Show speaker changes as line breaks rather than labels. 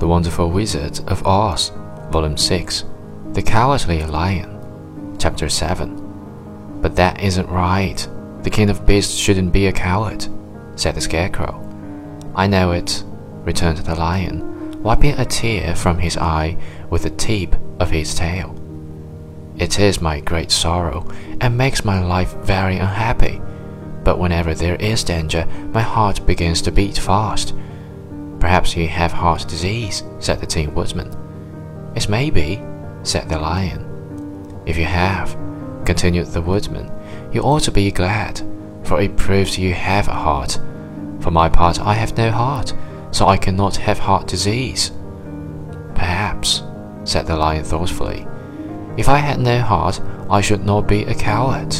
Wonderful Wizard of Oz, Volume 6, The Cowardly Lion, Chapter 7. But that isn't right. The King of Beasts shouldn't be a coward, said the Scarecrow. I know it, returned the Lion, wiping a tear from his eye with the tip of his tail. It is my great sorrow, and makes my life very unhappy. But whenever there is danger, my heart begins to beat fast Perhaps you have heart disease, said the Tin Woodman. It may be, said the Lion. If you have, continued the Woodman, you ought to be glad, for it proves you have a heart. For my part, I have no heart, so I cannot have heart disease. Perhaps, said the Lion thoughtfully, if I had no heart, I should not be a coward.